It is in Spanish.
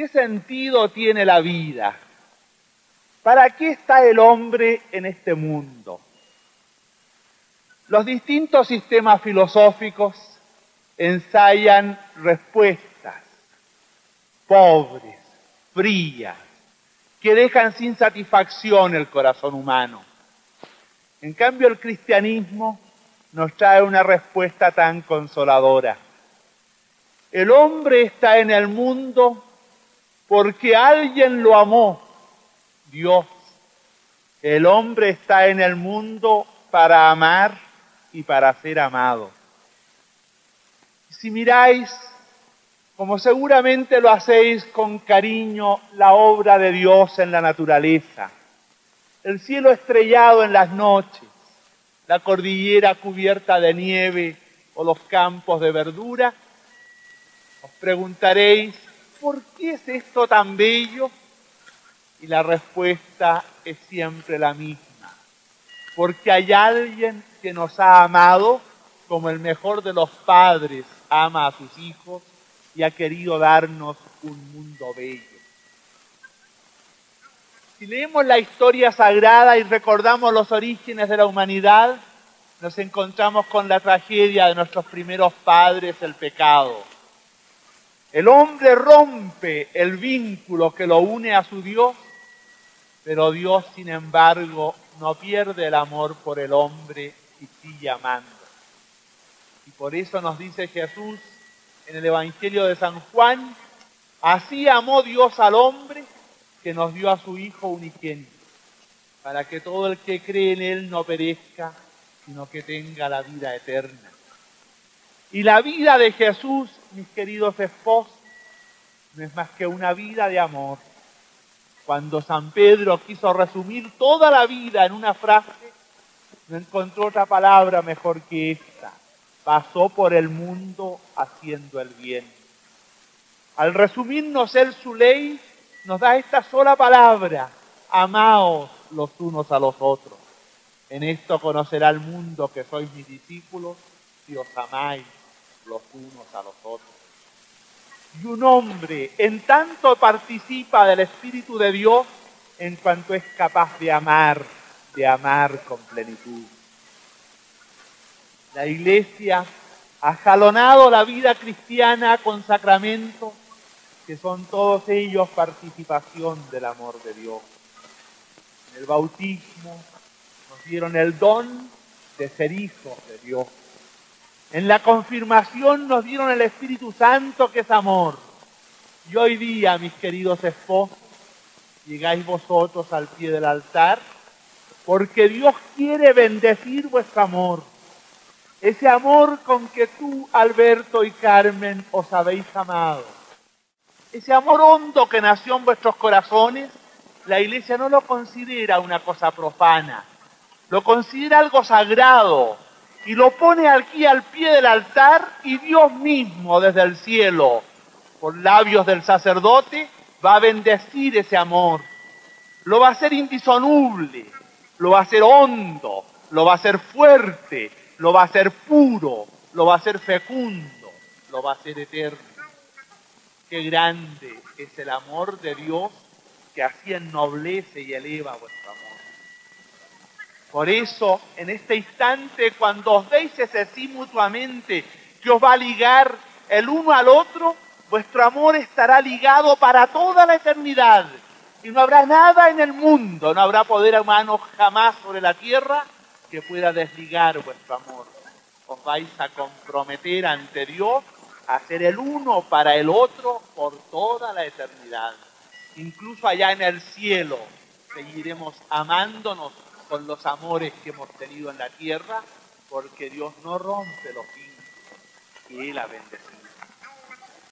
¿qué sentido tiene la vida? ¿Para qué está el hombre en este mundo? Los distintos sistemas filosóficos ensayan respuestas pobres, frías, que dejan sin satisfacción el corazón humano. En cambio, el cristianismo nos trae una respuesta tan consoladora. El hombre está en el mundo porque alguien lo amó, Dios. El hombre está en el mundo para amar y para ser amado. Si miráis, como seguramente lo hacéis con cariño, la obra de Dios en la naturaleza, el cielo estrellado en las noches, la cordillera cubierta de nieve o los campos de verdura, os preguntaréis, ¿por qué es esto tan bello? Y la respuesta es siempre la misma. Porque hay alguien que nos ha amado como el mejor de los padres ama a sus hijos y ha querido darnos un mundo bello. Si leemos la historia sagrada y recordamos los orígenes de la humanidad, nos encontramos con la tragedia de nuestros primeros padres, el pecado. El hombre rompe el vínculo que lo une a su Dios, pero Dios, sin embargo, no pierde el amor por el hombre y sigue amando. Y por eso nos dice Jesús en el Evangelio de San Juan, así amó Dios al hombre que nos dio a su Hijo unigénito, para que todo el que cree en Él no perezca, sino que tenga la vida eterna. Y la vida de Jesús, mis queridos esposos, no es más que una vida de amor. Cuando San Pedro quiso resumir toda la vida en una frase, no encontró otra palabra mejor que esta. Pasó por el mundo haciendo el bien. Al resumirnos él su ley, nos da esta sola palabra, amaos los unos a los otros. En esto conocerá el mundo que sois mis discípulos si os amáis los unos a los otros. Y un hombre en tanto participa del Espíritu de Dios en cuanto es capaz de amar, de amar con plenitud. La iglesia ha jalonado la vida cristiana con sacramentos que son todos ellos participación del amor de Dios. En el bautismo nos dieron el don de ser hijos de Dios. En la confirmación nos dieron el Espíritu Santo que es amor. Y hoy día, mis queridos esposos, llegáis vosotros al pie del altar porque Dios quiere bendecir vuestro amor. Ese amor con que tú, Alberto y Carmen, os habéis amado ese amor hondo que nació en vuestros corazones, la iglesia no lo considera una cosa profana, lo considera algo sagrado y lo pone aquí al pie del altar y Dios mismo desde el cielo, por labios del sacerdote, va a bendecir ese amor. Lo va a hacer indisoluble, lo va a hacer hondo, lo va a hacer fuerte, lo va a hacer puro, lo va a hacer fecundo, lo va a hacer eterno. Qué grande es el amor de Dios que así ennoblece y eleva vuestro amor. Por eso, en este instante, cuando os deis ese sí mutuamente, que os va a ligar el uno al otro, vuestro amor estará ligado para toda la eternidad. Y no habrá nada en el mundo, no habrá poder humano jamás sobre la tierra que pueda desligar vuestro amor. Os vais a comprometer ante Dios hacer el uno para el otro por toda la eternidad. Incluso allá en el cielo seguiremos amándonos con los amores que hemos tenido en la tierra, porque Dios no rompe los vínculos que Él ha bendecido.